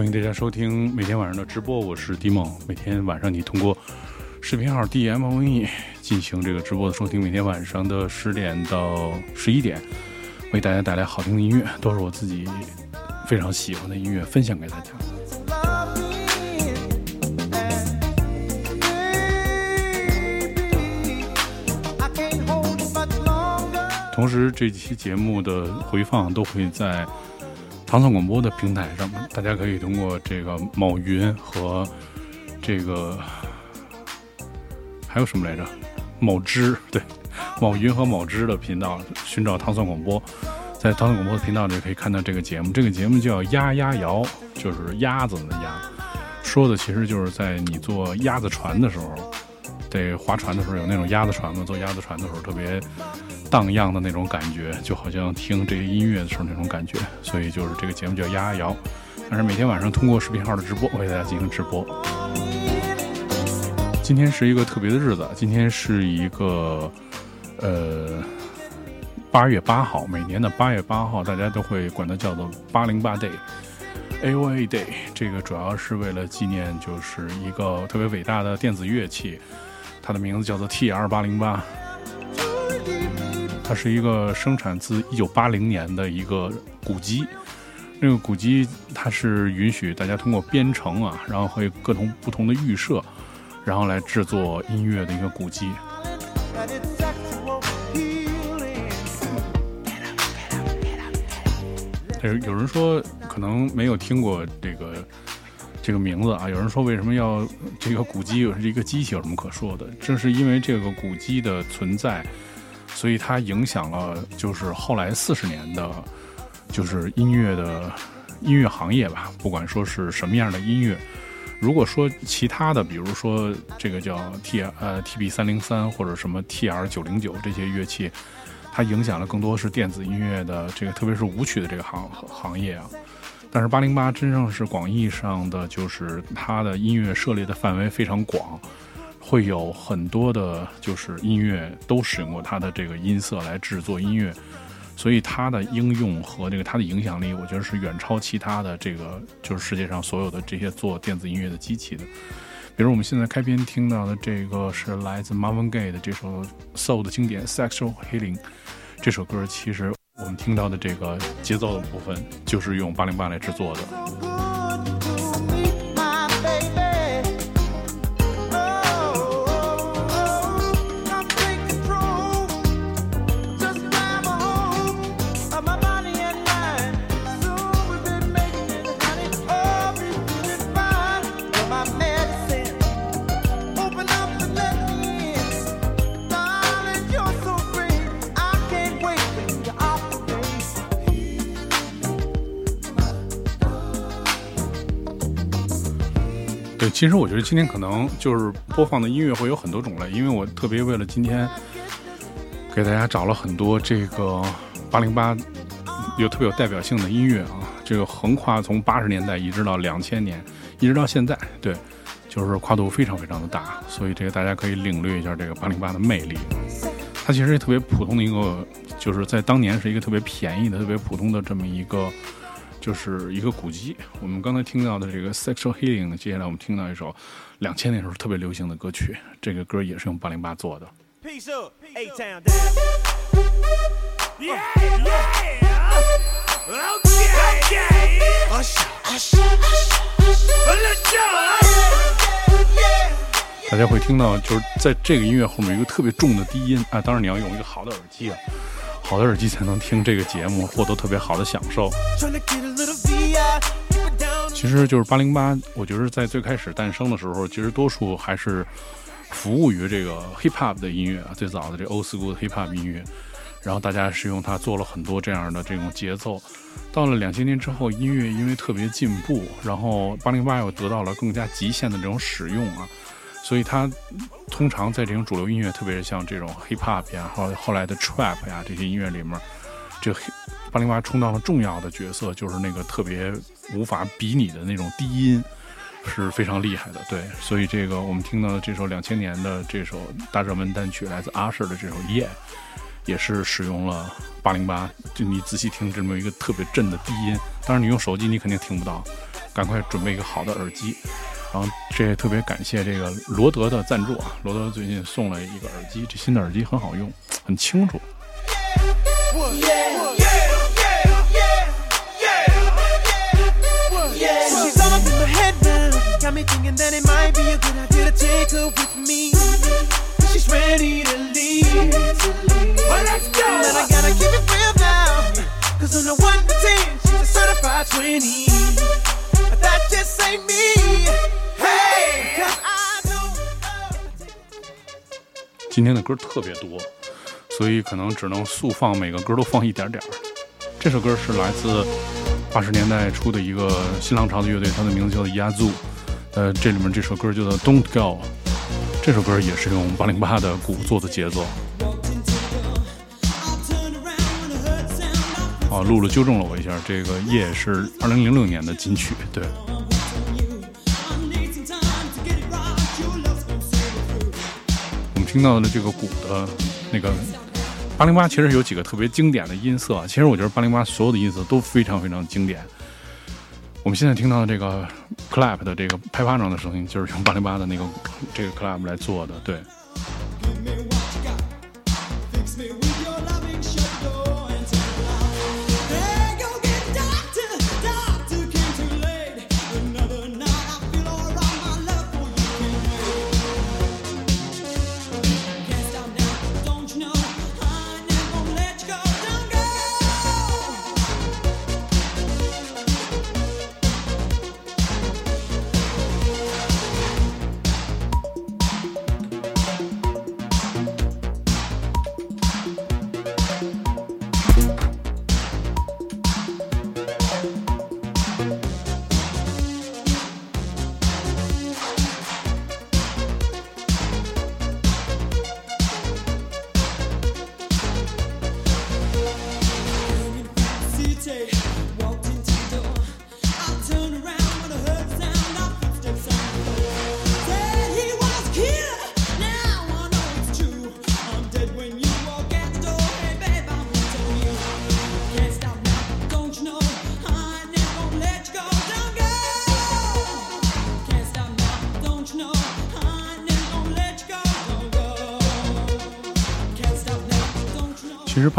欢迎大家收听每天晚上的直播，我是迪梦。每天晚上你通过视频号 D M O N E 进行这个直播的收听，每天晚上的十点到十一点，为大家带来好听的音乐，都是我自己非常喜欢的音乐，分享给大家。同时，这期节目的回放都会在。唐宋广播的平台上，大家可以通过这个某云和这个还有什么来着？某知对，某云和某知的频道寻找唐宋广播，在唐宋广播的频道里可以看到这个节目。这个节目叫“鸭鸭谣”，就是鸭子的鸭，说的其实就是在你坐鸭子船的时候，得划船的时候有那种鸭子船嘛，坐鸭子船的时候特别。荡漾的那种感觉，就好像听这些音乐的时候那种感觉，所以就是这个节目叫丫丫摇。但是每天晚上通过视频号的直播，为大家进行直播。今天是一个特别的日子，今天是一个呃八月八号，每年的八月八号，大家都会管它叫做八零八 day，A O A day。这个主要是为了纪念，就是一个特别伟大的电子乐器，它的名字叫做 T R 八零八。它是一个生产自一九八零年的一个古机，那个古机它是允许大家通过编程啊，然后会各种不同的预设，然后来制作音乐的一个古机。有有人说可能没有听过这个这个名字啊，有人说为什么要这个古机是一个机器有什么可说的？正是因为这个古机的存在。所以它影响了，就是后来四十年的，就是音乐的音乐行业吧。不管说是什么样的音乐，如果说其他的，比如说这个叫 T 呃 TB 三零三或者什么 TR 九零九这些乐器，它影响了更多是电子音乐的这个，特别是舞曲的这个行行业啊。但是八零八真正是广义上的，就是它的音乐涉猎的范围非常广。会有很多的，就是音乐都使用过它的这个音色来制作音乐，所以它的应用和这个它的影响力，我觉得是远超其他的这个就是世界上所有的这些做电子音乐的机器的。比如我们现在开篇听到的这个是来自 Marvin Gaye 的这首 Soul 的经典 Sexual Healing，这首歌其实我们听到的这个节奏的部分就是用八零八来制作的。其实我觉得今天可能就是播放的音乐会有很多种类，因为我特别为了今天给大家找了很多这个八零八有特别有代表性的音乐啊，这个横跨从八十年代一直到两千年，一直到现在，对，就是跨度非常非常的大，所以这个大家可以领略一下这个八零八的魅力。它其实特别普通的一个，就是在当年是一个特别便宜的、特别普通的这么一个。就是一个古籍。我们刚才听到的这个 Sexual Healing，接下来我们听到一首两千年时候特别流行的歌曲，这个歌也是用八零八做的。大家会听到，就是在这个音乐后面有一个特别重的低音啊，当然你要用一个好的耳机啊。好的耳机才能听这个节目，获得特别好的享受。其实就是八零八，我觉得在最开始诞生的时候，其实多数还是服务于这个 hip hop 的音乐啊，最早的这 old school hip hop 音乐。然后大家是用它做了很多这样的这种节奏。到了两千年之后，音乐因为特别进步，然后八零八又得到了更加极限的这种使用啊。所以它通常在这种主流音乐，特别是像这种 hip hop 呀，后后来的 trap 呀这些音乐里面，这八零八充当了重要的角色，就是那个特别无法比拟的那种低音，是非常厉害的。对，所以这个我们听到的这首两千年的这首大热门单曲，来自 Usher 的这首夜也是使用了八零八。就你仔细听，这么一个特别震的低音，当然你用手机你肯定听不到。赶快准备一个好的耳机。然后这也特别感谢这个罗德的赞助啊，罗德最近送了一个耳机，这新的耳机很好用，很清楚。今天的歌特别多，所以可能只能速放，每个歌都放一点点儿。这首歌是来自八十年代初的一个新浪潮的乐队，它的名字叫做 Yazoo。呃，这里面这首歌叫做 Don't Go。这首歌也是用八零八的鼓做的节奏。哦，露露纠正了我一下，这个夜是二零零六年的金曲，对。我们听到的这个鼓的那个八零八，其实有几个特别经典的音色。其实我觉得八零八所有的音色都非常非常经典。我们现在听到的这个 clap 的这个拍巴掌的声音，就是用八零八的那个这个 clap 来做的，对。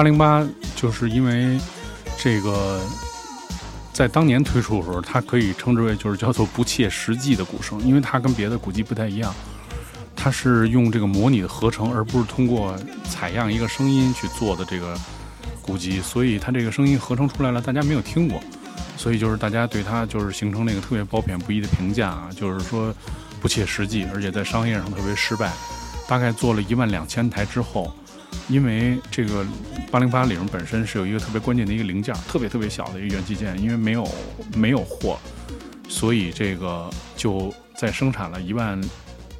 八零八就是因为这个，在当年推出的时候，它可以称之为就是叫做不切实际的鼓声，因为它跟别的鼓机不太一样，它是用这个模拟的合成，而不是通过采样一个声音去做的这个鼓机，所以它这个声音合成出来了，大家没有听过，所以就是大家对它就是形成那个特别褒贬不一的评价啊，就是说不切实际，而且在商业上特别失败，大概做了一万两千台之后。因为这个八零八里面本身是有一个特别关键的一个零件，特别特别小的一个元器件，因为没有没有货，所以这个就在生产了一万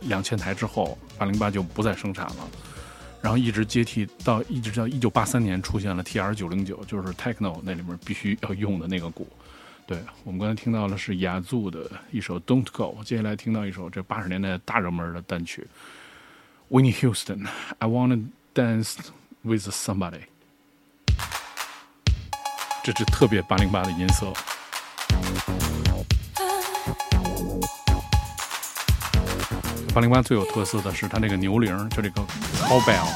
两千台之后，八零八就不再生产了，然后一直接替到一直到一九八三年出现了 TR 九零九，就是 Techno 那里面必须要用的那个鼓。对我们刚才听到的是雅祖的一首 Don't Go，接下来听到一首这八十年代大热门的单曲 Winnie Houston，I Wanna。Dance with somebody，这是特别八零八的音色。八零八最有特色的是它那个牛铃，就这个 cowbell。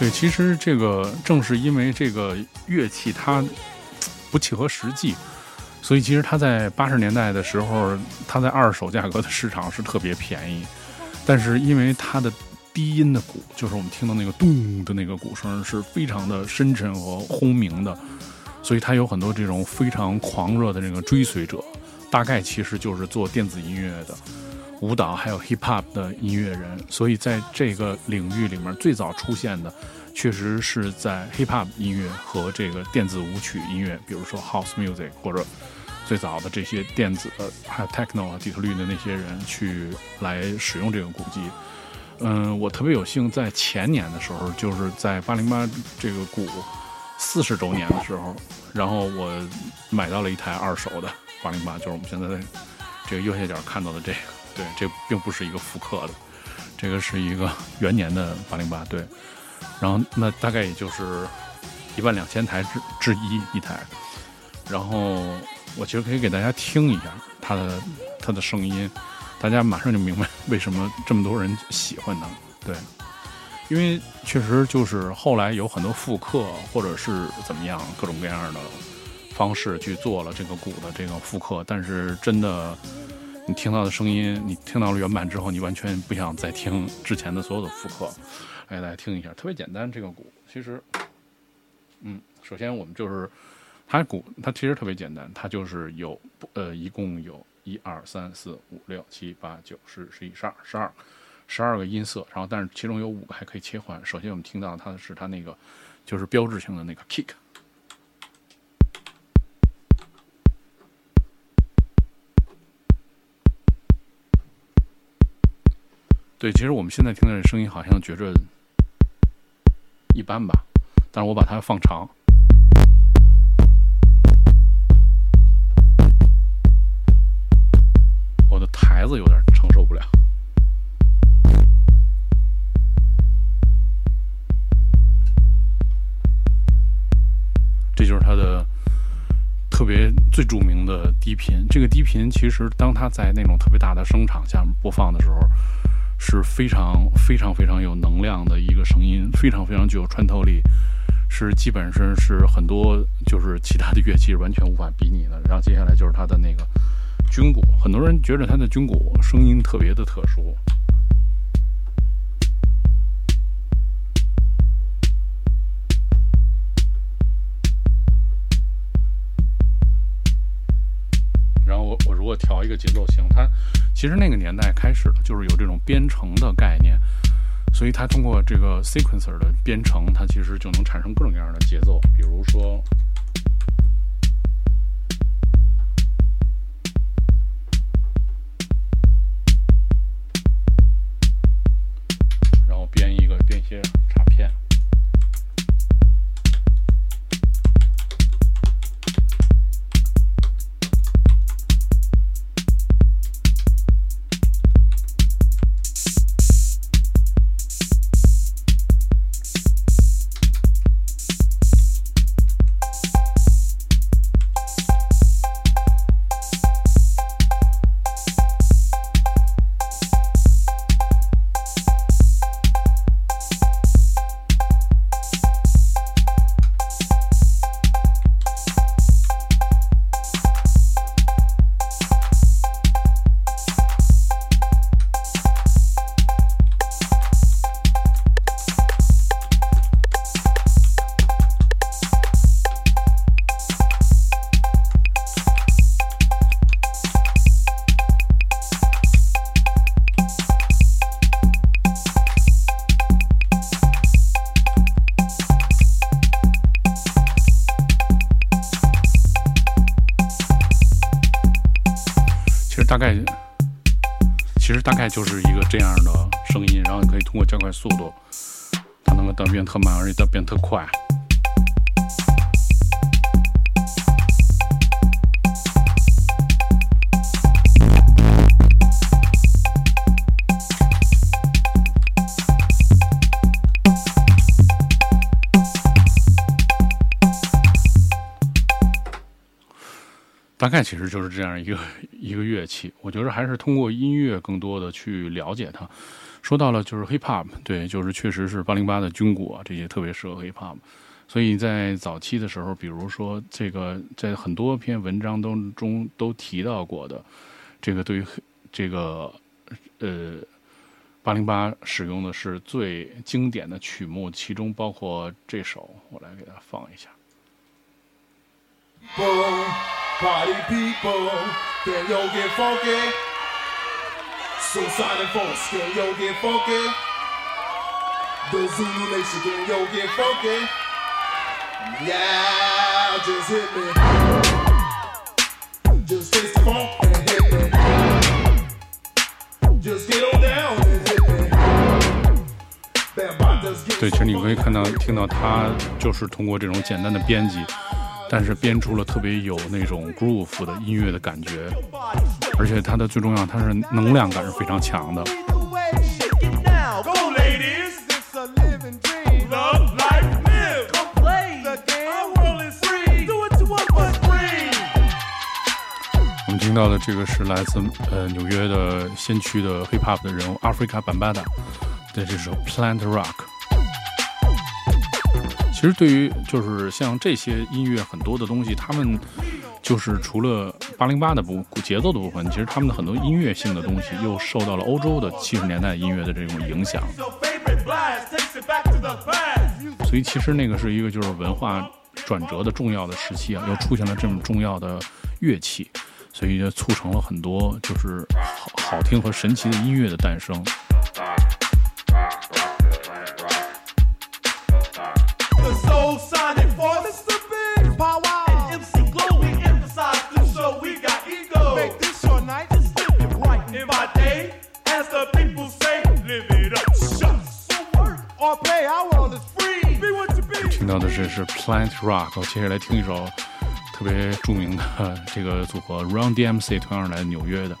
对，其实这个正是因为这个乐器它不契合实际。所以其实它在八十年代的时候，它在二手价格的市场是特别便宜，但是因为它的低音的鼓，就是我们听到那个咚的那个鼓声是非常的深沉和轰鸣的，所以它有很多这种非常狂热的这个追随者，大概其实就是做电子音乐的、舞蹈还有 hip hop 的音乐人。所以在这个领域里面，最早出现的确实是在 hip hop 音乐和这个电子舞曲音乐，比如说 house music 或者。最早的这些电子还有 techno 啊底特律的那些人去来使用这个鼓机，嗯，我特别有幸在前年的时候，就是在八零八这个鼓四十周年的时候，然后我买到了一台二手的八零八，就是我们现在在这个右下角看到的这个，对，这并不是一个复刻的，这个是一个元年的八零八，对，然后那大概也就是一万两千台之之一一台。然后我其实可以给大家听一下它的它的声音，大家马上就明白为什么这么多人喜欢它。对，因为确实就是后来有很多复刻或者是怎么样各种各样的方式去做了这个鼓的这个复刻，但是真的。你听到的声音，你听到了原版之后，你完全不想再听之前的所有的复刻。哎，大家听一下，特别简单。这个鼓其实，嗯，首先我们就是它鼓，它其实特别简单，它就是有呃，一共有一二三四五六七八九十十一十二十二十二个音色，然后但是其中有五个还可以切换。首先我们听到它的是它那个就是标志性的那个 kick。对，其实我们现在听的这声音好像觉着一般吧，但是我把它放长，有点承受不了。这就是它的特别最著名的低频。这个低频其实当它在那种特别大的声场下面播放的时候。是非常非常非常有能量的一个声音，非常非常具有穿透力，是基本上是很多就是其他的乐器完全无法比拟的。然后接下来就是它的那个军鼓，很多人觉得它的军鼓声音特别的特殊。然后我我如果调一个节奏型，它。其实那个年代开始了，就是有这种编程的概念，所以它通过这个 sequencer 的编程，它其实就能产生各种各样的节奏，比如说，大概其实就是这样一个一个乐器，我觉得还是通过音乐更多的去了解它。说到了就是 hip hop，对，就是确实是八零八的军鼓啊，这些特别适合 hip hop。所以在早期的时候，比如说这个在很多篇文章当中都提到过的，这个对于这个呃八零八使用的是最经典的曲目，其中包括这首，我来给大家放一下。Party people, Suicide and folks, can yo get funky? The Zulu Nation, can yo get funky? Yeah, just hit me. Just taste the funk and hit me. Just get on down and hit me. 对，其实你可以看到、听到，它就是通过这种简单的编辑。 但是编出了特别有那种 groove 的音乐的感觉，而且它的最重要，它是能量感是非常强的。我们听到的这个是来自呃纽约的先驱的 hip hop 的人物，Africa Bambaata，的这首 Plant Rock。其实对于就是像这些音乐很多的东西，他们就是除了八零八的部节奏的部分，其实他们的很多音乐性的东西又受到了欧洲的七十年代音乐的这种影响。所以其实那个是一个就是文化转折的重要的时期啊，又出现了这么重要的乐器。所以就促成了很多就是好好听和神奇的音乐的诞生。到的这是 Plant Rock，接下来听一首。特别着名的这个组合 Run DMC，同样来纽约的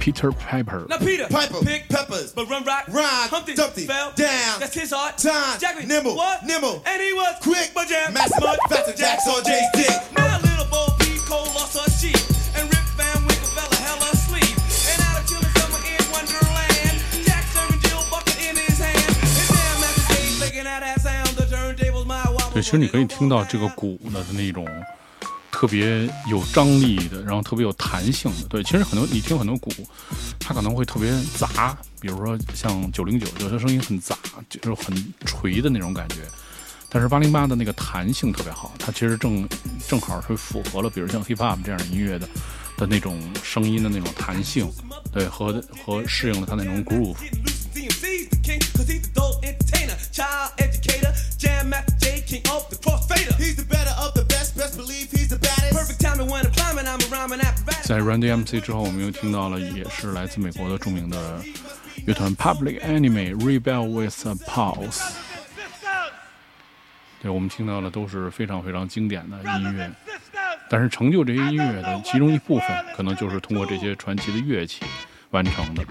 Peter Piper。Now Peter Piper pick peppers, but run rock, rhyme, Humpty, Dumpty, fell down. That's his heart. Time, Jackie, nimble, what? Nimble, and he was quick, but jam, mass mud, faster Jacks on Jay's dick. 其实你可以听到这个鼓的那种。特别有张力的，然后特别有弹性的，对，其实很多你听很多鼓，它可能会特别杂，比如说像九零九，有些声音很杂，就是很锤的那种感觉。但是八零八的那个弹性特别好，它其实正正好是符合了，比如像 hip hop 这样的音乐的的那种声音的那种弹性，对，和和适应了它那种 groove。在 Run DMC 之后，我们又听到了，也是来自美国的著名的乐团 Public Enemy Rebel with a Pulse。对，我们听到的都是非常非常经典的音乐，但是成就这些音乐的其中一部分，可能就是通过这些传奇的乐器完成的。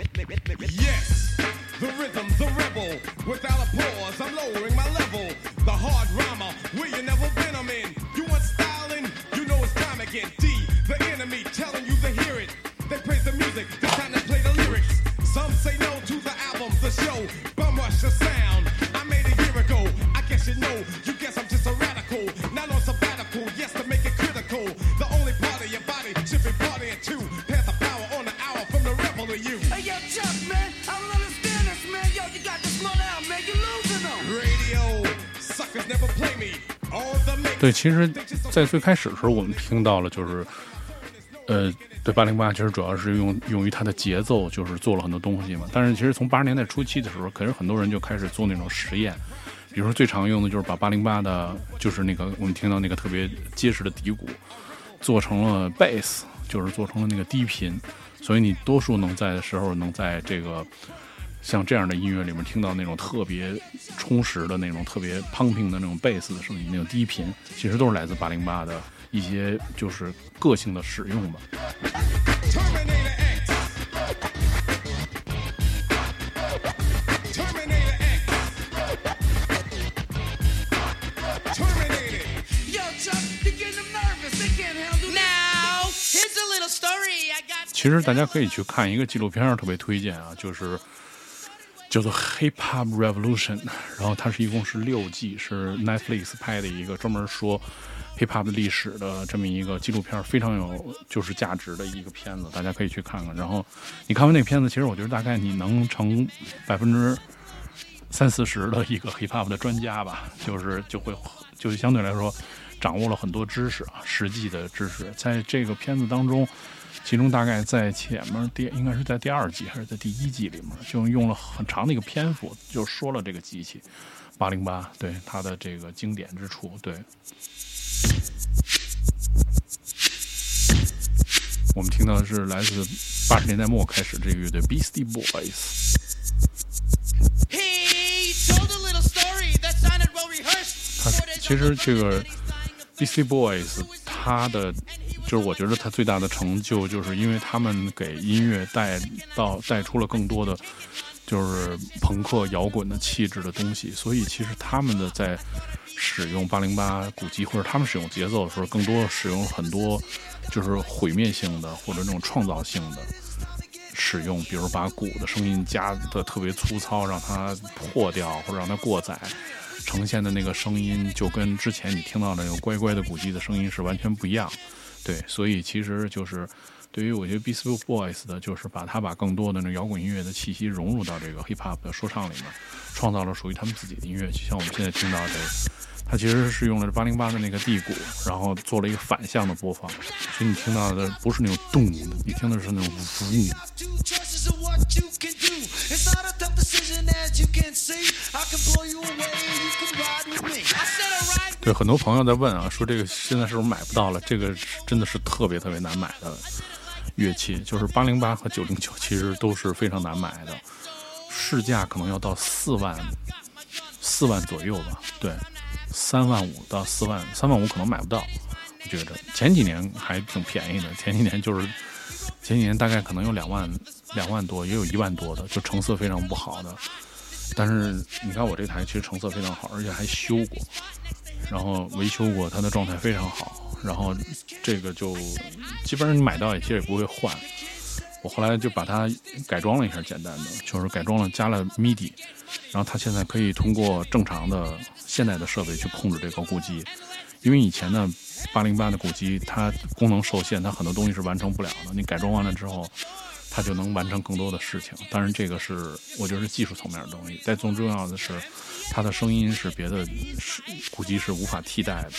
对，其实，在最开始的时候，我们听到了，就是，呃，对八零八，其实主要是用用于它的节奏，就是做了很多东西嘛。但是，其实从八十年代初期的时候，可是很多人就开始做那种实验，比如说最常用的就是把八零八的，就是那个我们听到那个特别结实的底鼓，做成了贝斯，就是做成了那个低频，所以你多数能在的时候，能在这个。像这样的音乐里面听到那种特别充实的那种特别 pumping 的那种贝斯的声音，那种低频，其实都是来自八零八的一些就是个性的使用吧。其实大家可以去看一个纪录片，特别推荐啊，就是。叫做 Hip Hop Revolution，然后它是一共是六季，是 Netflix 拍的一个专门说 Hip Hop 历史的这么一个纪录片，非常有就是价值的一个片子，大家可以去看看。然后你看完那个片子，其实我觉得大概你能成百分之三四十的一个 Hip Hop 的专家吧，就是就会就相对来说掌握了很多知识啊，实际的知识，在这个片子当中。其中大概在前面第应该是在第二季还是在第一季里面，就用了很长的一个篇幅，就说了这个机器八零八对它的这个经典之处。对，我们听到的是来自八十年代末开始这个乐队 Beastie Boys。他其实这个 Beastie Boys 他的。就是我觉得他最大的成就，就是因为他们给音乐带到带出了更多的就是朋克摇滚的气质的东西，所以其实他们的在使用八零八鼓机或者他们使用节奏的时候，更多使用很多就是毁灭性的或者那种创造性的使用，比如把鼓的声音加的特别粗糙，让它破掉或者让它过载，呈现的那个声音就跟之前你听到的那个乖乖的鼓机的声音是完全不一样。对，所以其实就是。对于我觉得 Beastie Boys 的，就是把他把更多的那摇滚音乐的气息融入到这个 Hip Hop 的说唱里面，创造了属于他们自己的音乐。就像我们现在听到的，他其实是用了八零八的那个地鼓，然后做了一个反向的播放，所以你听到的不是那种动，你听的是那种呜。对，很多朋友在问啊，说这个现在是不是买不到了？这个真的是特别特别难买的。乐器就是八零八和九零九，其实都是非常难买的，市价可能要到四万，四万左右吧。对，三万五到四万，三万五可能买不到。我觉得前几年还挺便宜的，前几年就是前几年大概可能有两万，两万多，也有一万多的，就成色非常不好的。但是你看我这台其实成色非常好，而且还修过，然后维修过，它的状态非常好。然后这个就基本上你买到也其实也不会换。我后来就把它改装了一下，简单的就是改装了，加了 MIDI，然后它现在可以通过正常的现代的设备去控制这个鼓机。因为以前呢，八零八的鼓机它功能受限，它很多东西是完成不了的。你改装完了之后，它就能完成更多的事情。当然，这个是我觉得是技术层面的东西。但更重要的是，它的声音是别的是鼓机是无法替代的。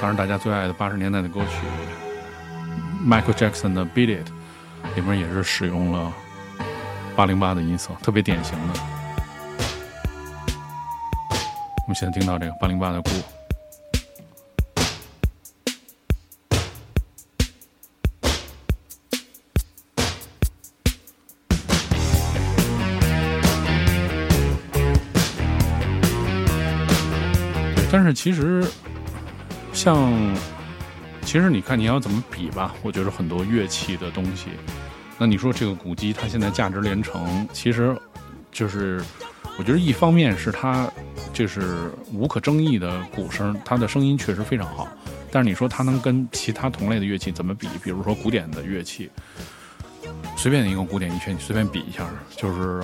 当然，大家最爱的八十年代的歌曲，Michael Jackson 的《Beat It》里面也是使用了八零八的音色，特别典型的。我们现在听到这个八零八的鼓。但是其实。像，其实你看你要怎么比吧？我觉得很多乐器的东西，那你说这个古机它现在价值连城，其实就是我觉得一方面是它就是无可争议的鼓声，它的声音确实非常好。但是你说它能跟其他同类的乐器怎么比？比如说古典的乐器，随便一个古典乐器你随便比一下，就是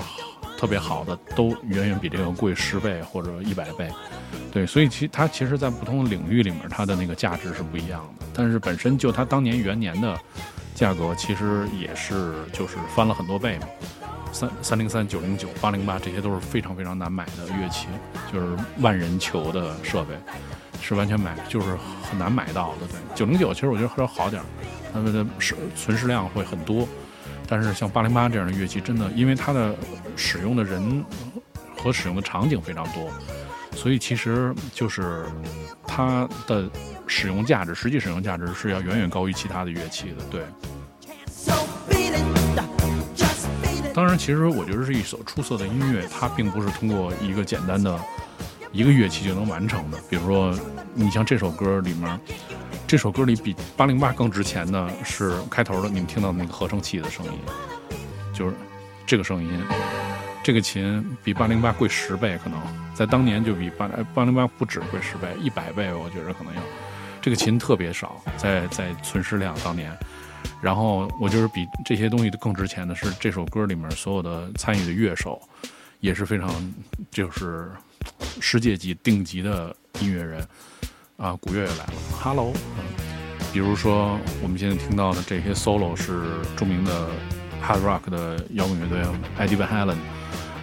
特别好的都远远比这个贵十倍或者一百倍。对，所以其它其实，在不同的领域里面，它的那个价值是不一样的。但是本身就它当年元年的价格，其实也是就是翻了很多倍嘛。三三零三、九零九、八零八，这些都是非常非常难买的乐器，就是万人求的设备，是完全买就是很难买到的。对，九零九其实我觉得稍微好点儿，它的是存世量会很多。但是像八零八这样的乐器，真的因为它的使用的人和使用的场景非常多。所以其实就是它的使用价值，实际使用价值是要远远高于其他的乐器的。对。当然，其实我觉得是一首出色的音乐，它并不是通过一个简单的一个乐器就能完成的。比如说，你像这首歌里面，这首歌里比八零八更值钱的是开头的你们听到的那个合成器的声音，就是这个声音。这个琴比八零八贵十倍，可能在当年就比八八零八不止贵十倍，一百倍，我觉得可能要。这个琴特别少，在在存世量当年。然后我觉得比这些东西更值钱的是这首歌里面所有的参与的乐手，也是非常就是世界级顶级的音乐人啊，古乐也来了，Hello，比如说我们现在听到的这些 solo 是著名的 hard rock 的摇滚乐队 Eddie Van Halen。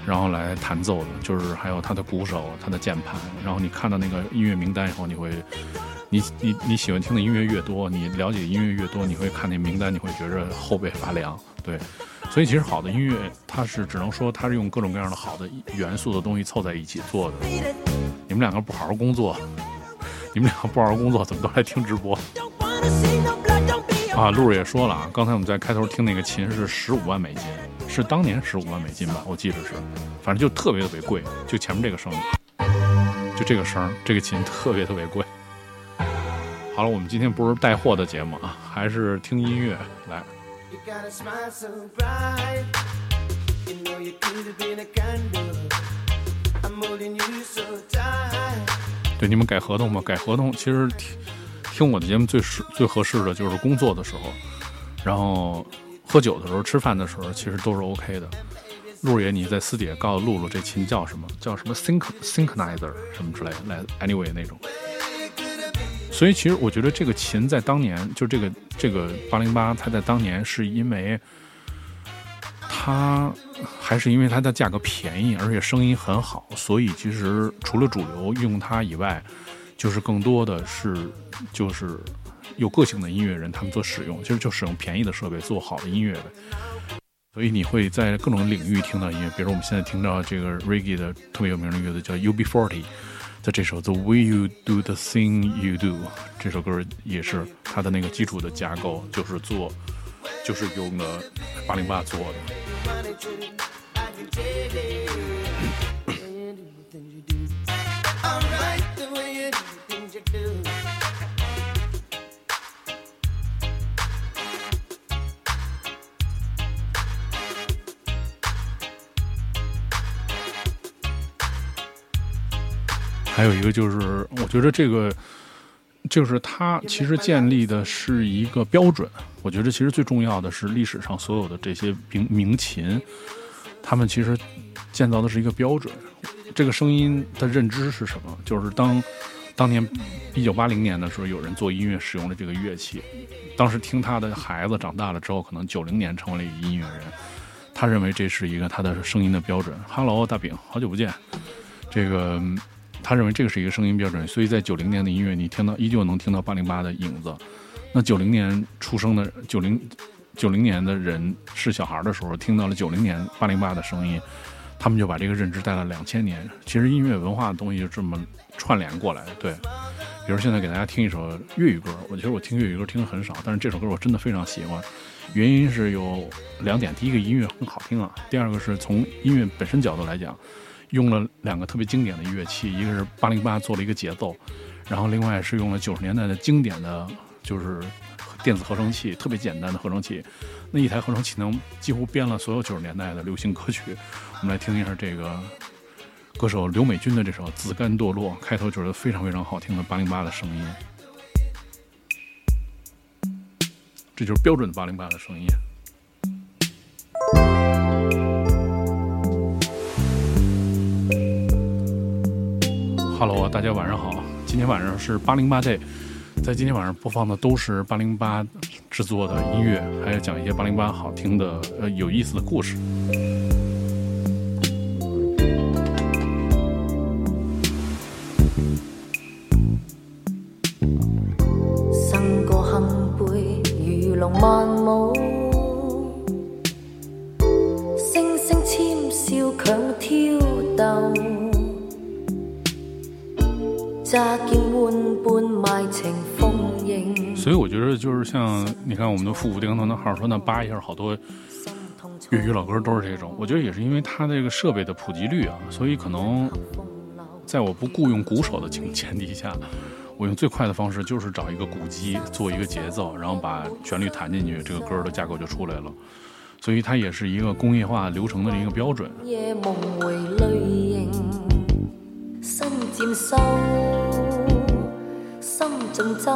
然后来弹奏的，就是还有他的鼓手、他的键盘。然后你看到那个音乐名单以后，你会，你你你喜欢听的音乐越多，你了解音乐越多，你会看那名单，你会觉着后背发凉。对，所以其实好的音乐，它是只能说它是用各种各样的好的元素的东西凑在一起做的。你们两个不好好工作，你们两个不好好工作，怎么都来听直播？啊，露露也说了啊，刚才我们在开头听那个琴是十五万美金。是当年十五万美金吧，我记得是，反正就特别特别贵，就前面这个声，就这个声，这个琴特别特别贵。好了，我们今天不是带货的节目啊，还是听音乐来。对你们改合同吗？改合同其实听听我的节目最适最合适的就是工作的时候，然后喝酒的时候、吃饭的时候，其实都是 OK 的。陆爷，你在私底下告诉露露这琴叫什么？叫什么 sync synchronizer 什么之类的，来 anyway 那种。所以其实我觉得这个琴在当年，就这个这个八零八，它在当年是因为它还是因为它的价格便宜，而且声音很好，所以其实除了主流用它以外，就是更多的是就是有个性的音乐人他们做使用，其实就使用便宜的设备做好的音乐呗。所以你会在各种领域听到音乐，比如我们现在听到这个 Reggae 的特别有名的乐队叫 UB40。在这首《The Way You Do the Thing You Do》这首歌也是它的那个基础的架构，就是做，就是用的八零八做的。还有一个就是，我觉得这个就是它其实建立的是一个标准。我觉得其实最重要的是历史上所有的这些名名琴，他们其实建造的是一个标准。这个声音的认知是什么？就是当当年一九八零年的时候，有人做音乐使用了这个乐器，当时听他的孩子长大了之后，可能九零年成为了一个音乐人，他认为这是一个他的声音的标准。Hello，大饼，好久不见，这个。他认为这个是一个声音标准，所以在九零年的音乐，你听到依旧能听到八零八的影子。那九零年出生的九零九零年的人是小孩的时候，听到了九零年八零八的声音，他们就把这个认知带了两千年。其实音乐文化的东西就这么串联过来的。对，比如现在给大家听一首粤语歌，我觉得我听粤语歌听的很少，但是这首歌我真的非常喜欢。原因是有两点：第一个音乐很好听啊；第二个是从音乐本身角度来讲。用了两个特别经典的乐器，一个是八零八做了一个节奏，然后另外是用了九十年代的经典的就是电子合成器，特别简单的合成器。那一台合成器能几乎编了所有九十年代的流行歌曲。我们来听一下这个歌手刘美君的这首《自甘堕落》，开头就是非常非常好听的八零八的声音，这就是标准的八零八的声音。哈喽大家晚上好。今天晚上是八零八 day，在今天晚上播放的都是八零八制作的音乐，还要讲一些八零八好听的、呃有意思的故事。们的复古电团的号说那扒一下好多粤语老歌都是这种，我觉得也是因为它这个设备的普及率啊，所以可能在我不雇佣鼓手的情前提下，我用最快的方式就是找一个鼓机做一个节奏，然后把旋律弹进去，这个歌的架构就出来了。所以它也是一个工业化流程的一个标准。心渐收，心尽奏，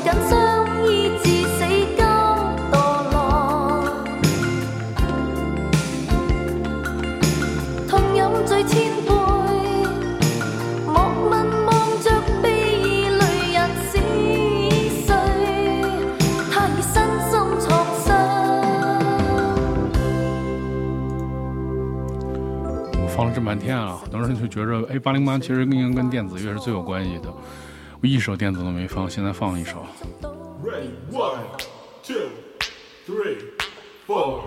天啊，很多人就觉着，哎，八零八其实应该跟电子乐是最有关系的。我一首电子都没放，现在放一首。three, four.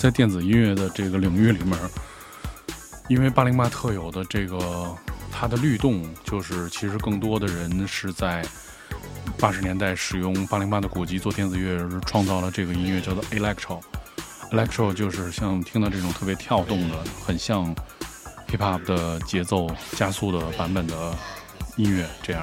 在电子音乐的这个领域里面，因为八零八特有的这个它的律动，就是其实更多的人是在八十年代使用八零八的鼓机做电子乐，创造了这个音乐叫做 electro。electro 就是像听到这种特别跳动的，很像 hip hop 的节奏加速的版本的音乐这样。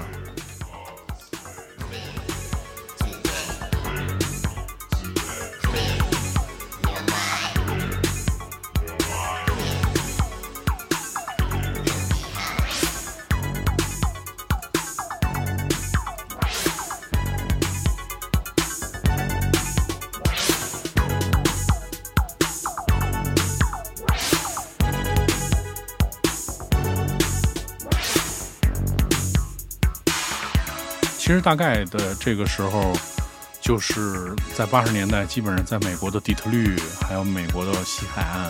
其实大概的这个时候，就是在八十年代，基本上在美国的底特律，还有美国的西海岸，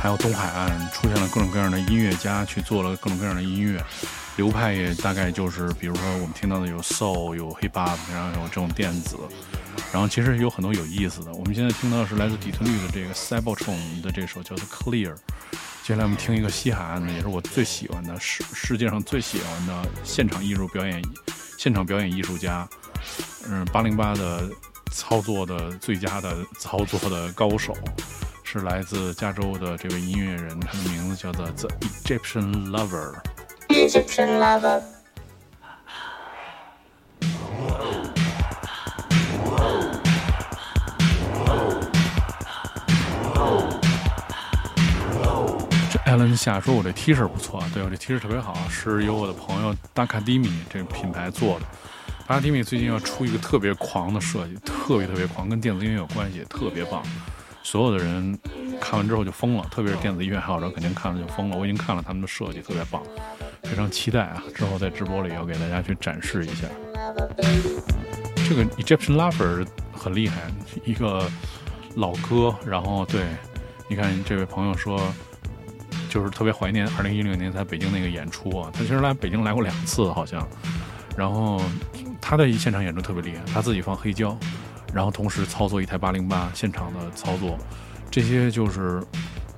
还有东海岸，出现了各种各样的音乐家，去做了各种各样的音乐流派，也大概就是，比如说我们听到的有 soul，有 hip hop，然后有这种电子，然后其实有很多有意思的。我们现在听到的是来自底特律的这个 Cybertron 的这首叫做 Clear。接下来我们听一个西海岸的，也是我最喜欢的世世界上最喜欢的现场艺术表演。现场表演艺术家，嗯，八零八的操作的最佳的操作的高手，是来自加州的这位音乐人，他的名字叫做 The Egyptian Lover。Egyptian Lover。艾伦夏说：“我这 T 恤不错，对我这 T 恤特别好，是由我的朋友 d a k a d i m i 这个品牌做的。d a k a d i m i 最近要出一个特别狂的设计，特别特别狂，跟电子音乐有关系，特别棒。所有的人看完之后就疯了，特别是电子音乐爱好者，肯定看了就疯了。我已经看了他们的设计，特别棒，非常期待啊！之后在直播里要给大家去展示一下。这个 Egyptian Lover 很厉害，一个老歌。然后对，你看这位朋友说。”就是特别怀念二零一六年在北京那个演出啊，他其实来北京来过两次好像，然后他的现场演出特别厉害，他自己放黑胶，然后同时操作一台八零八现场的操作，这些就是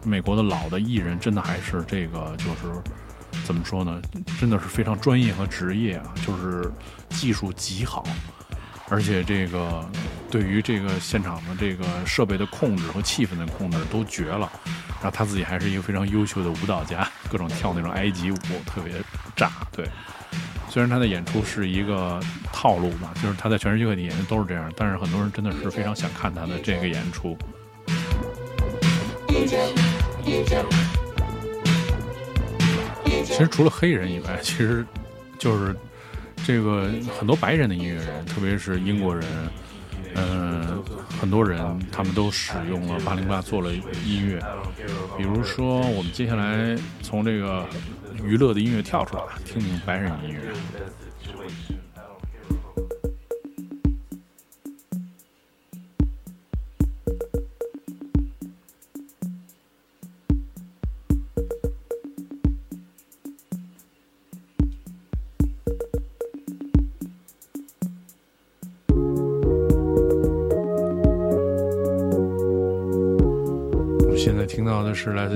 美国的老的艺人，真的还是这个就是怎么说呢，真的是非常专业和职业啊，就是技术极好。而且这个对于这个现场的这个设备的控制和气氛的控制都绝了，然后他自己还是一个非常优秀的舞蹈家，各种跳那种埃及舞特别炸。对，虽然他的演出是一个套路吧，就是他在全世界各地演出都是这样，但是很多人真的是非常想看他的这个演出。其实除了黑人以外，其实就是。这个很多白人的音乐人，特别是英国人，嗯，很多人他们都使用了八零八做了音乐。比如说，我们接下来从这个娱乐的音乐跳出来，听听白人音乐。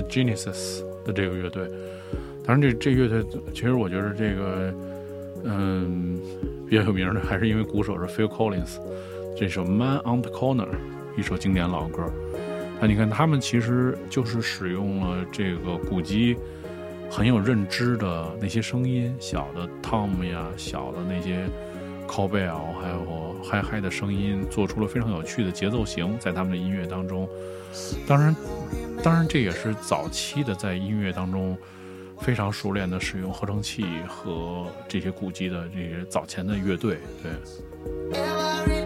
Genesis 的这个乐队，当然这这乐队其实我觉得这个嗯比较有名的还是因为鼓手是 Phil Collins，这首 Man on the Corner 一首经典老歌。那你看他们其实就是使用了这个鼓机很有认知的那些声音，小的 Tom 呀，小的那些靠背啊还有嗨嗨的声音，做出了非常有趣的节奏型，在他们的音乐当中。当然。当然，这也是早期的在音乐当中非常熟练的使用合成器和这些古籍的这些早前的乐队，对。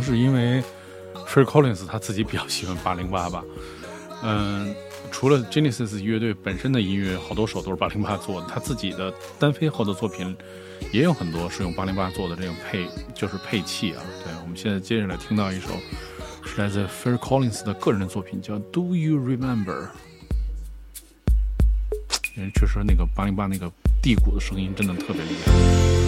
是因为 Phil Collins 他自己比较喜欢八零八吧。嗯，除了 Genesis 乐队本身的音乐，好多首都是八零八做的，他自己的单飞后的作品也有很多是用八零八做的这种配，就是配器啊。对，我们现在接下来听到一首是来自 Phil Collins 的个人的作品，叫 Do You Remember？因为确实那个八零八那个地鼓的声音真的特别厉害。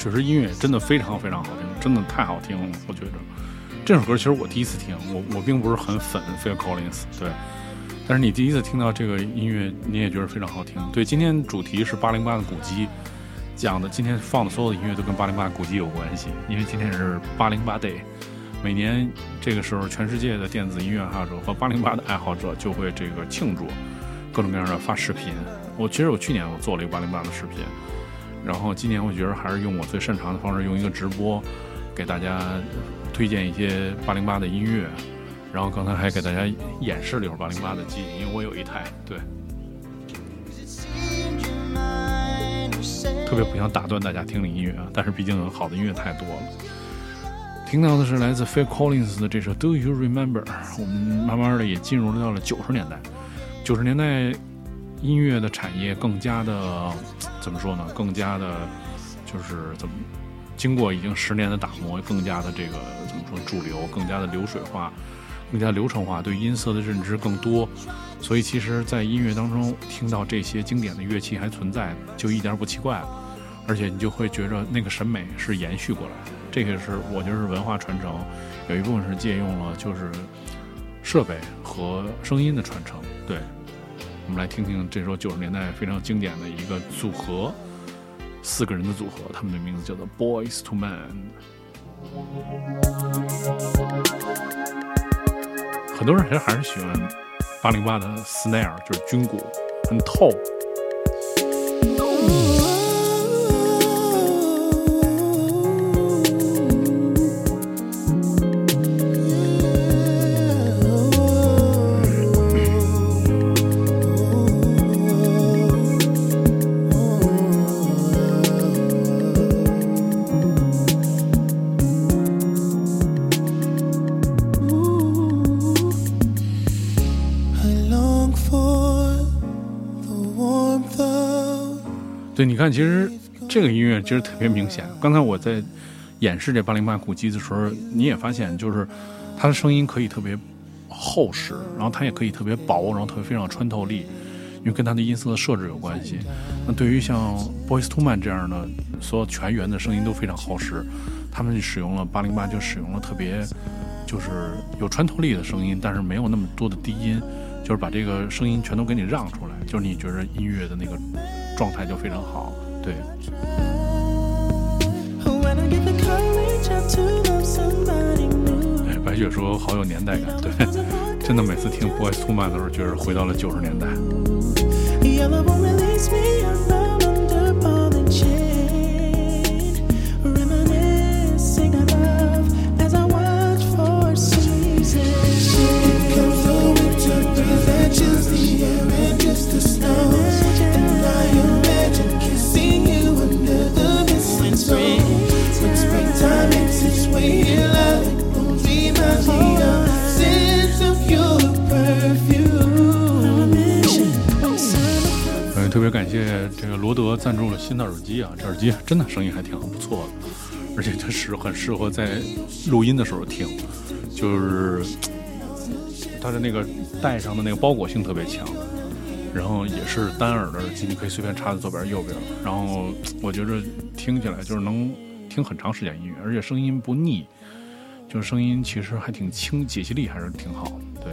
确实音乐真的非常非常好听，真的太好听了。我觉着这首歌其实我第一次听，我我并不是很粉 Phil Collins，对。但是你第一次听到这个音乐，你也觉得非常好听。对，今天主题是八零八的古籍，讲的今天放的所有的音乐都跟八零八古籍有关系，因为今天是八零八 day。每年这个时候，全世界的电子音乐爱好者和八零八的爱好者就会这个庆祝，各种各样的发视频。我其实我去年我做了一个八零八的视频，然后今年我觉得还是用我最擅长的方式，用一个直播给大家推荐一些八零八的音乐，然后刚才还给大家演示了一会儿八零八的机，因为我有一台，对，特别不想打断大家听的音乐啊，但是毕竟好的音乐太多了。听到的是来自 Phil Collins 的这首《Do You Remember》，我们慢慢的也进入到了九十年代。九十年代音乐的产业更加的怎么说呢？更加的，就是怎么经过已经十年的打磨，更加的这个怎么说主流，更加的流水化，更加流程化，对音色的认知更多。所以其实，在音乐当中听到这些经典的乐器还存在，就一点不奇怪了。而且你就会觉着那个审美是延续过来的。这个是我觉得是文化传承，有一部分是借用了就是设备和声音的传承。对，我们来听听这首九十年代非常经典的一个组合，四个人的组合，他们的名字叫做 Boys to Men。很多人其实还是喜欢八零八的 snare，就是军鼓，很透。你看，其实这个音乐其实特别明显。刚才我在演示这八零八鼓机的时候，你也发现，就是它的声音可以特别厚实，然后它也可以特别薄，然后特别非常穿透力，因为跟它的音色的设置有关系。那对于像 Boys to Man 这样的所有全员的声音都非常厚实，他们使用了八零八，就使用了特别就是有穿透力的声音，但是没有那么多的低音，就是把这个声音全都给你让出来，就是你觉得音乐的那个状态就非常好。对。白雪说：“好有年代感。”对，真的每次听 Boys t o Man 的时候，觉得回到了九十年代。感谢这个罗德赞助了新的耳机啊，这耳机真的声音还挺不错的，而且它是很适合在录音的时候听，就是它的那个带上的那个包裹性特别强，然后也是单耳的耳机，你可以随便插在左边右边，然后我觉着听起来就是能听很长时间音乐，而且声音不腻，就是声音其实还挺清，解析力还是挺好，对。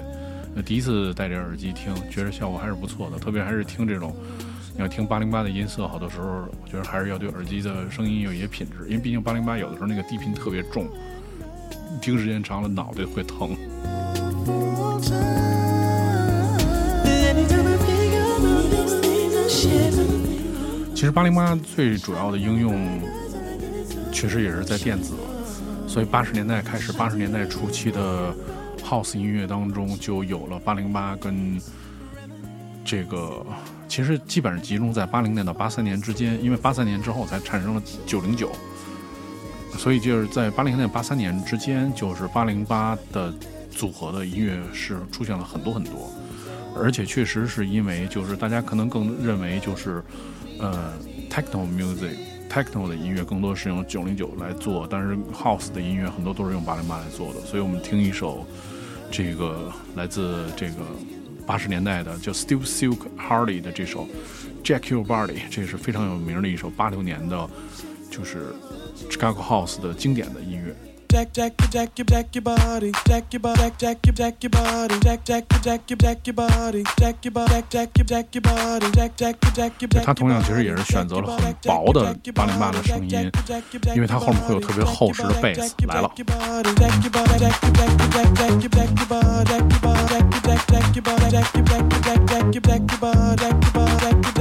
第一次戴这耳机听，觉得效果还是不错的，特别还是听这种，你要听八零八的音色，好多时候我觉得还是要对耳机的声音有一些品质，因为毕竟八零八有的时候那个低频特别重，听时间长了脑袋会疼。其实八零八最主要的应用，确实也是在电子，所以八十年代开始，八十年代初期的 House 音乐当中就有了八零八跟这个，其实基本上集中在八零年到八三年之间，因为八三年之后才产生了九零九，所以就是在八零年八三年之间，就是八零八的组合的音乐是出现了很多很多，而且确实是因为就是大家可能更认为就是。呃，techno music、techno 的音乐更多是用九零九来做，但是 house 的音乐很多都是用八零八来做的。所以我们听一首这个来自这个八十年代的叫 Steve Silk Harley 的这首 Jack Your Body，这是非常有名的一首八六年的，就是 Chicago House 的经典的音乐。Jack, jack, jack, your, jack your body, jack your body, jack, jack, your, jack your body, jack, jack, your, jack your, jack your body, jack your body, jack, jack, your, jack your body, jack, jack, your, jack your, jack 它同样其实也是选择了很薄的八零八的声音，因为它后面会有特别厚实的贝斯来了。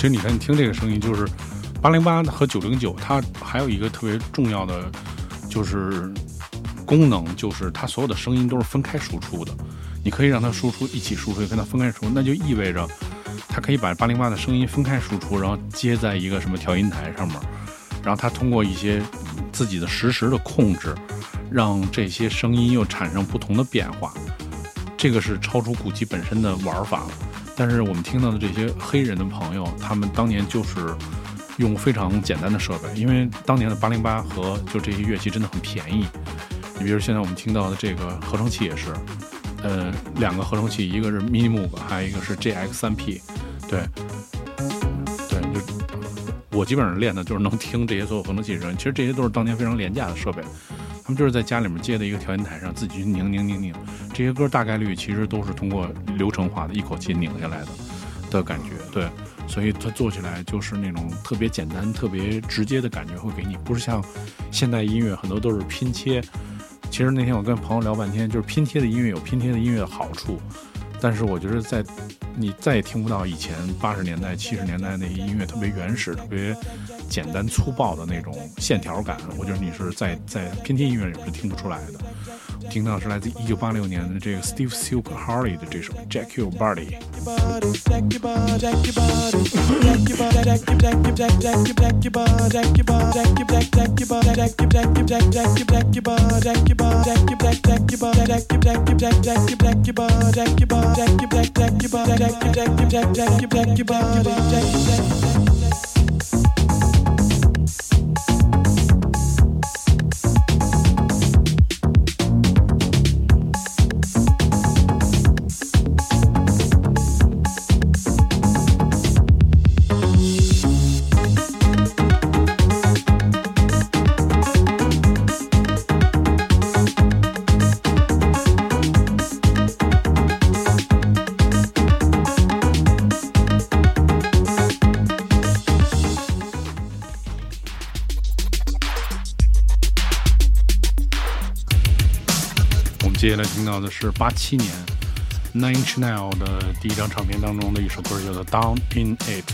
其实你看，你听这个声音，就是八零八和九零九，它还有一个特别重要的就是功能，就是它所有的声音都是分开输出的。你可以让它输出一起输出，跟它分开输出，那就意味着它可以把八零八的声音分开输出，然后接在一个什么调音台上面，然后它通过一些自己的实时的控制，让这些声音又产生不同的变化。这个是超出鼓机本身的玩法了。但是我们听到的这些黑人的朋友，他们当年就是用非常简单的设备，因为当年的八零八和就这些乐器真的很便宜。你比如现在我们听到的这个合成器也是，呃，两个合成器，一个是 Mini Moog，还有一个是 JX 三 P，对，对，就我基本上练的就是能听这些所有合成器声，其实这些都是当年非常廉价的设备。他们就是在家里面接的一个调音台上，自己去拧拧拧拧。这些歌大概率其实都是通过流程化的一口气拧下来的的感觉，对，所以它做起来就是那种特别简单、特别直接的感觉会给你，不是像现代音乐很多都是拼切。其实那天我跟朋友聊半天，就是拼贴的音乐有拼贴的音乐的好处，但是我觉得在你再也听不到以前八十年代、七十年代那些音乐特别原始、特别简单粗暴的那种线条感。我觉得你是在在拼听音乐里是听不出来的。听到是来自一九八六年的这个 Steve Super Harley 的这首 Jacky Body。接下来听到的是八七年 Nine Inch Nails 的第一张唱片当中的一首歌，叫做《Down in It》。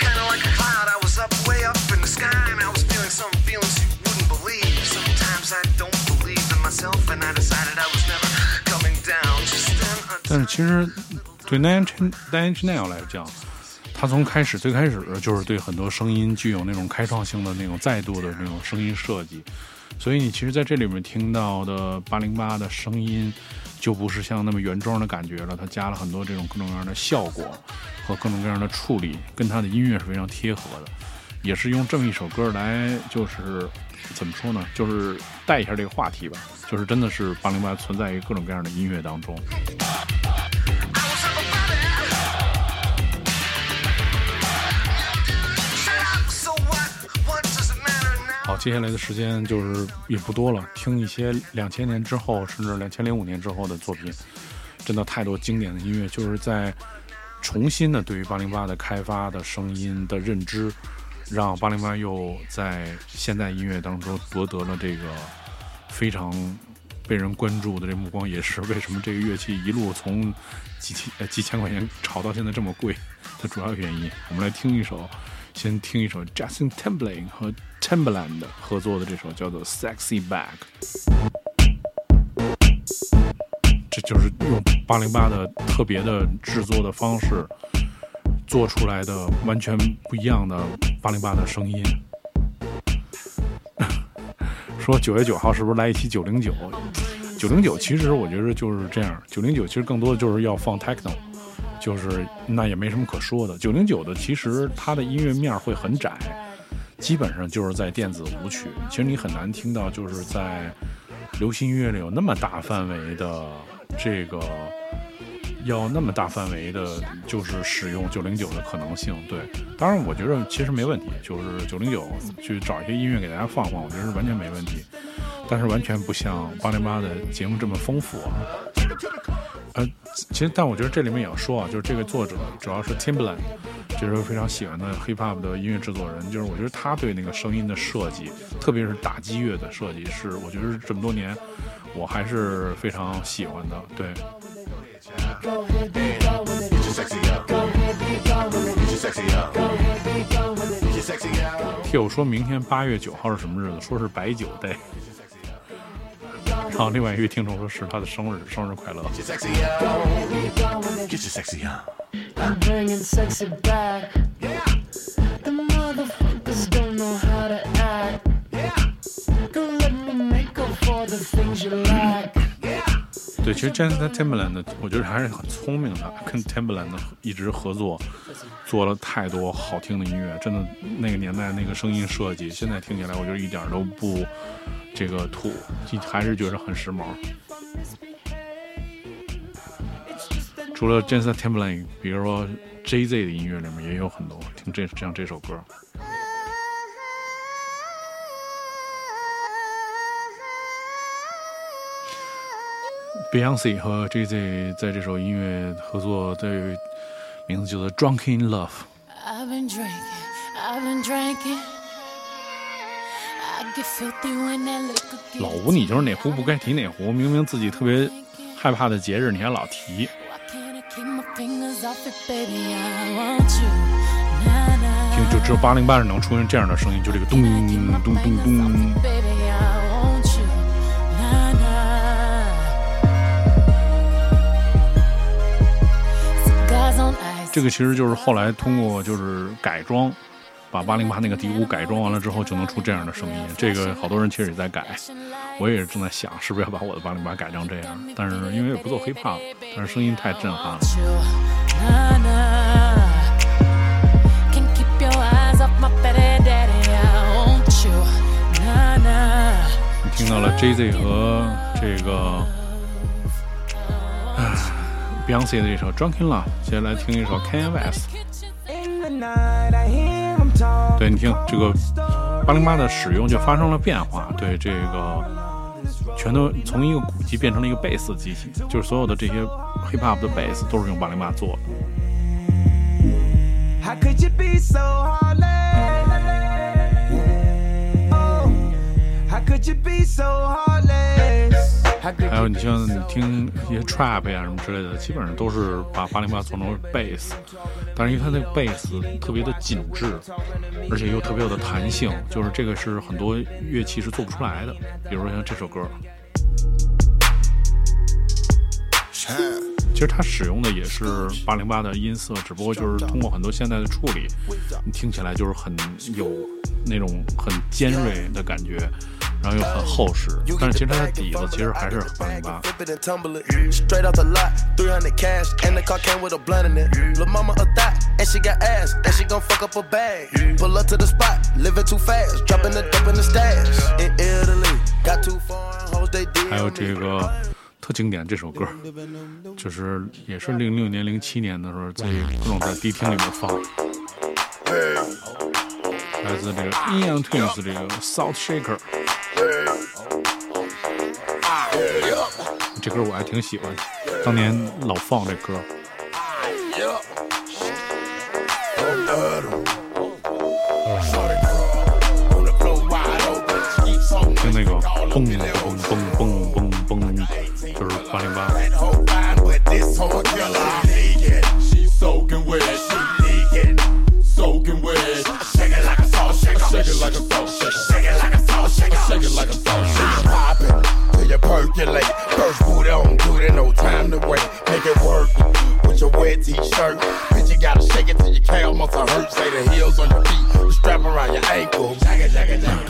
Kinda like a cloud, I was up way up in the sky and I was feeling some feelings you wouldn't believe. Sometimes I don't believe in myself and I decided I was never coming down. Just then, 但是其实对 Nine Inch Nine Inch Nails 来讲，他从开始最开始就是对很多声音具有那种开创性的那种再度的那种声音设计，所以你其实在这里面听到的八零八的声音，就不是像那么原装的感觉了，它加了很多这种各种各样的效果和各种各样的处理，跟它的音乐是非常贴合的，也是用这么一首歌来就是怎么说呢，就是带一下这个话题吧，就是真的是八零八存在于各种各样的音乐当中。接下来的时间就是也不多了，听一些两千年之后，甚至两千零五年之后的作品，真的太多经典的音乐，就是在重新的对于八零八的开发的声音的认知，让八零八又在现代音乐当中夺得了这个非常被人关注的这目光，也是为什么这个乐器一路从几千几千块钱炒到现在这么贵的主要原因。我们来听一首，先听一首 Justin Timberlake 和 Timberland 合作的这首叫做《Sexy Back》。这就是用八零八的特别的制作的方式做出来的完全不一样的八零八的声音。说九月九号是不是来一期九零九？九零九其实我觉得就是这样，九零九其实更多的就是要放 techno，就是那也没什么可说的。九零九的其实它的音乐面会很窄，基本上就是在电子舞曲。其实你很难听到就是在流行音乐里有那么大范围的这个要那么大范围的，就是使用九零九的可能性。对，当然我觉得其实没问题，就是九零九去找一些音乐给大家放放，我觉得是完全没问题。但是完全不像八零八的节目这么丰富啊。呃，其实但我觉得这里面也要说啊，就是这个作者主要是 Timbaland，就是非常喜欢的 hip hop 的音乐制作人，就是我觉得他对那个声音的设计，特别是打击乐的设计，是我觉得这么多年我还是非常喜欢的。对，Get your sexy up. Get your sexy up. Get your sexy up. 听友说明天八月九号是什么日子？说是白酒 day。然后另外一位听众说是他的生日，生日快乐。Get your sexy up. Get your sexy up. I'm bringing sexy back. The motherfuckers don't know how to act. Don't let me make up for the things you lack. 对，其实 Justin Timberland，我觉得还是很聪明的，跟 Timberland 一直合作，做了太多好听的音乐，真的那个年代那个声音设计，现在听起来我觉得一点都不这个土，就还是觉得很时髦。除了 Justin Timberland，比如说 Jay Z 的音乐里面也有很多，听这像这首歌。beyonce 和 jayz 在这首音乐合作的名字叫做 Drunk in love i've been drinking i've been drinking. 老吴你就是哪壶不该提哪壶明明自己特别害怕的节日你还老提。听就只有八零八是能出现这样的声音就这个咚咚咚咚。这个其实就是后来通过就是改装，把八零八那个底鼓改装完了之后，就能出这样的声音。这个好多人其实也在改，我也是正在想，是不是要把我的八零八改成这样。但是因为也不做 hiphop，但是声音太震撼了。听到了 Jay Z 和这个唉 Beyonce 的这首《Drunk in Love》，接下来听一首 Kanye West。对你听这个八零八的使用就发生了变化，对这个全都从一个鼓机变成了一个贝斯机器，就是所有的这些 hip hop 的贝斯都是用八零八做的。还有你像你听一些 trap 呀什么之类的，基本上都是把八零八做成贝斯，但是因为它那个贝斯特别的紧致，而且又特别有的弹性，就是这个是很多乐器是做不出来的。比如说像这首歌，其实它使用的也是八零八的音色，只不过就是通过很多现代的处理，你听起来就是很有那种很尖锐的感觉，然后又很厚实。但是其实它的底子其实还是八零八。Flip it and tumble it. Straight off the lot, 300 cash, and the car came with a blunt in it. Mama a thot, and she got ass, and she gon' fuck up a bag. Pull up to the spot, living too fast, dropping the dope in the stash. In Italy, got too they did. 还有这个特经典这首歌，就是也是零六年、零七年的时候，在各种在迪厅里面放，来自这个 Ian Twins 这个 Salt Shaker。这歌我还挺喜欢，当年老放这歌。听那个嘣嘣嘣嘣嘣嘣，就是八零八。She's soaking wet, she leaking, soaking wet. Shake it like a salt shaker, shake it like a salt shaker, shake it like a salt shaker, shake it like a salt shaker. popping till you percolate. First boot on, do it, no time to wait. Make it work with your wet t-shirt. Bitch, you gotta shake it to your calf muscle hurt. Say the heels on your feet,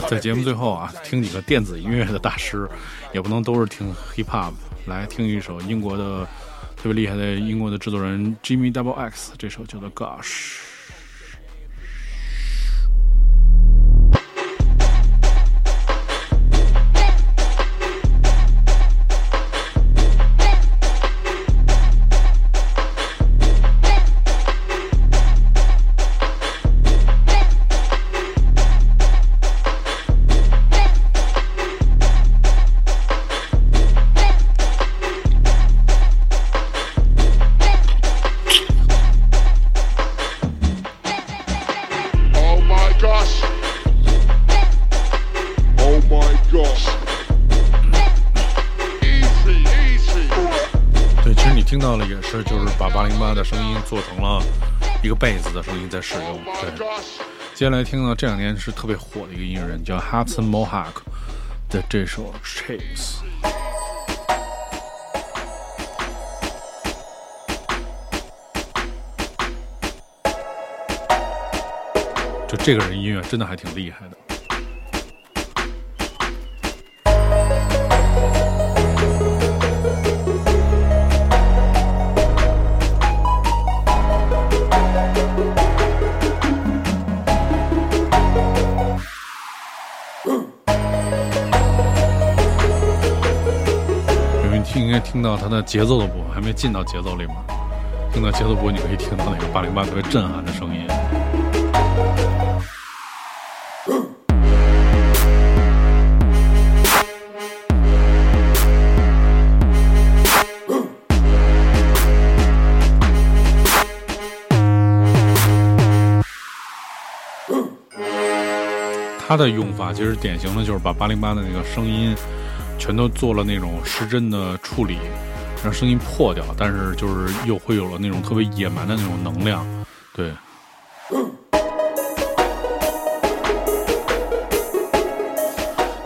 在节目最后啊，听几个电子音乐的大师，也不能都是听 hip hop，来听一首英国的特别厉害的英国的制作人 Jimmy Double X 这首叫做 Gosh。把八零八的声音做成了一个贝斯的声音在使用。对，接下来听呢这两年是特别火的一个音乐人，叫 Hudson Mohawk 的这首 Chase。就这个人音乐真的还挺厉害的。听到它的节奏的部分，还没进到节奏里面。听到节奏部分，你可以听到那个八零八特别震撼的声音。它的用法其实典型的就是把八零八的那个声音全都做了那种失真的处理，让声音破掉，但是就是又会有了那种特别野蛮的那种能量，对。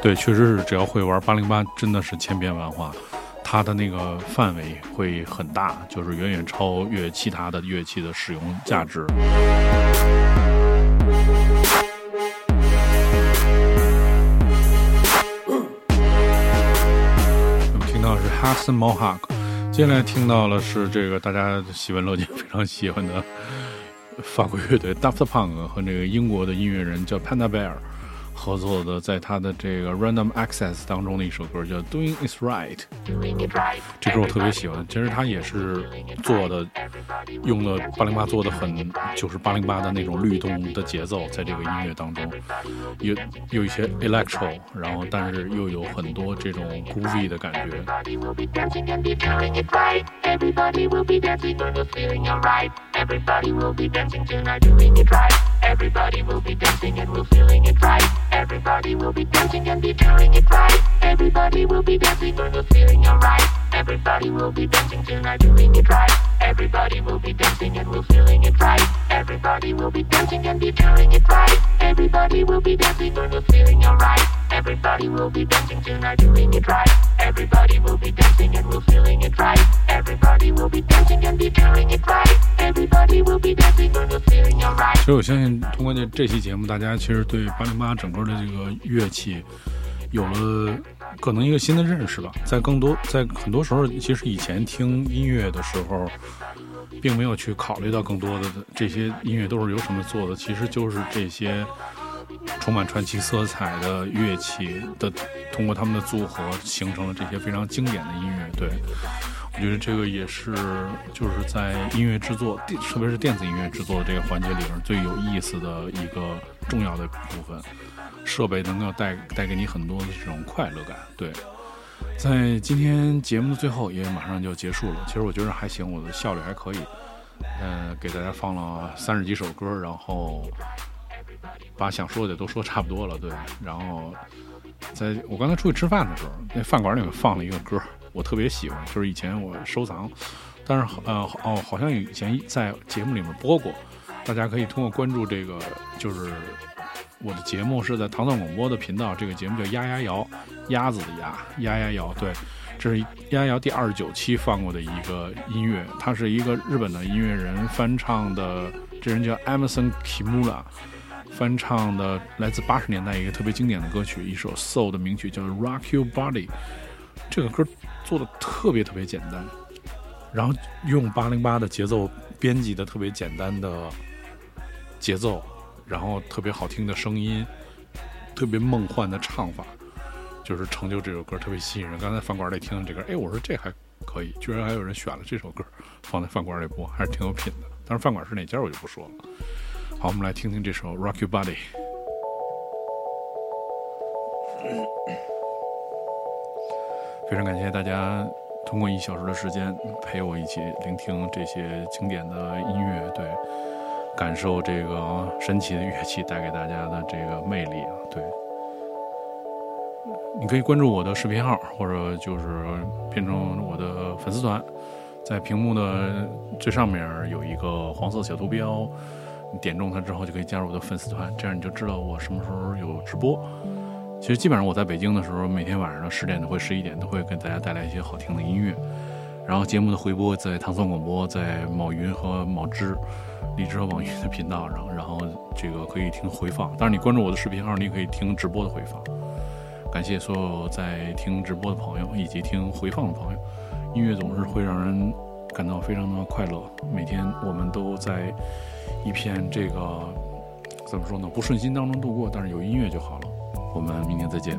对，确实是，只要会玩八零八，真的是千变万化，它的那个范围会很大，就是远远超越其他的乐器的使用价值。听到的是 Hudson Mohawk，接下来听到了是这个大家喜闻乐见、非常喜欢的法国乐队 Daft Punk 和那个英国的音乐人叫 Panda Bear 合作的，在他的这个 Random Access 当中的一首歌叫 Doing Is Right。这歌我特别喜欢，其实他也是做的，用了八零八做的很，就是八零八的那种律动的节奏，在这个音乐当中，有有一些 electro，然后但是又有很多这种 groovy 的感觉。Everybody will be dancing and be doing it right. Everybody will be dancing and be feeling alright. Everybody will be dancing tonight, doing it right. Everybody will be dancing and we're feeling it right. Everybody will be dancing and be doing it right. Everybody will be dancing and we're feeling alright. Everybody will be dancing tonight, doing it right. Everybody will be dancing and we're feeling it right. Everybody will be dancing and be doing it right. Everybody will be dancing and we're feeling alright. Everybody will be dancing tonight, doing it right. Everybody will be dancing and we're feeling it right. Everybody will be dancing and be doing it right. Everybody will be dancing and we're feeling alright. 其实我相信，通过这这期节目，大家其实对八零八整个的这个乐器有了 可能一个新的认识吧。在更多，在很多时候，其实以前听音乐的时候，并没有去考虑到更多的这些音乐都是由什么做的，其实就是这些充满传奇色彩的乐器的，通过他们的组合形成了这些非常经典的音乐。对。我觉得这个也是，就是在音乐制作，特别是电子音乐制作的这个环节里边最有意思的一个重要的部分。设备能够带带给你很多的这种快乐感。对，在今天节目的最后也马上就结束了，其实我觉得还行，我的效率还可以。呃，给大家放了三十几首歌，然后把想说的都说差不多了。对，然后在我刚才出去吃饭的时候，那饭馆里面放了一个歌。我特别喜欢，就是以前我收藏，但是呃哦，好像以前在节目里面播过，大家可以通过关注这个，就是我的节目是在糖蒜广播的频道，这个节目叫鸭鸭谣，鸭子的鸭，鸭鸭谣，对，这是鸭鸭谣第二十九期放过的一个音乐，它是一个日本的音乐人翻唱的，这人叫 Emerson Kimura，翻唱的来自八十年代一个特别经典的歌曲，一首 soul 的名曲叫 Rock Your Body，这个歌。做的特别特别简单，然后用八零八的节奏编辑的特别简单的节奏，然后特别好听的声音，特别梦幻的唱法，就是成就这首歌特别吸引人。刚才饭馆里听的这歌，哎，我说这还可以，居然还有人选了这首歌放在饭馆里播，还是挺有品的。但是饭馆是哪家我就不说了。好，我们来听听这首《Rock Your Body》。非常感谢大家通过一小时的时间陪我一起聆听这些经典的音乐，对，感受这个神奇的乐器带给大家的这个魅力啊，对。你可以关注我的视频号，或者就是变成我的粉丝团，在屏幕的最上面有一个黄色小图标，你点中它之后就可以加入我的粉丝团，这样你就知道我什么时候有直播。其实基本上我在北京的时候，每天晚上十点或十一点都会给大家带来一些好听的音乐。然后节目的回播在唐宋广播、在某云和某知、荔枝和网易的频道上，然后这个可以听回放。当然，你关注我的视频号，你可以听直播的回放。感谢所有在听直播的朋友以及听回放的朋友。音乐总是会让人感到非常的快乐。每天我们都在一片这个怎么说呢？不顺心当中度过，但是有音乐就好了。我们明天再见。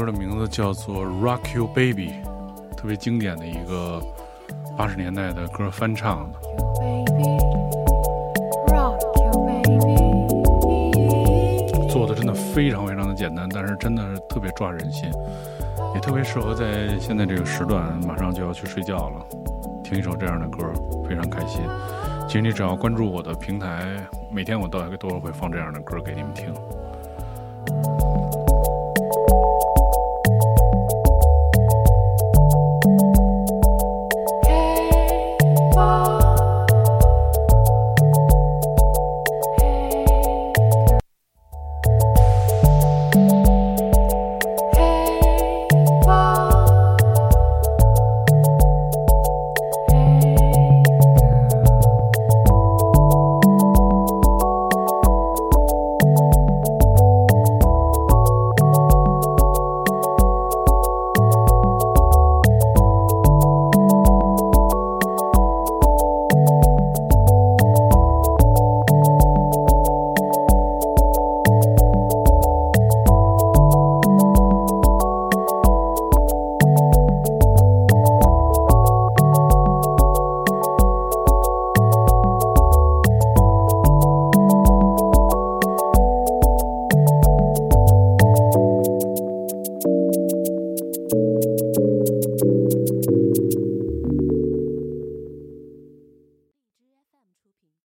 歌的名字叫做《Rock You Baby》，特别经典的一个八十年代的歌翻唱的。做的真的非常非常的简单，但是真的是特别抓人心，也特别适合在现在这个时段马上就要去睡觉了，听一首这样的歌，非常开心。其实你只要关注我的平台，每天我都都会放这样的歌给你们听。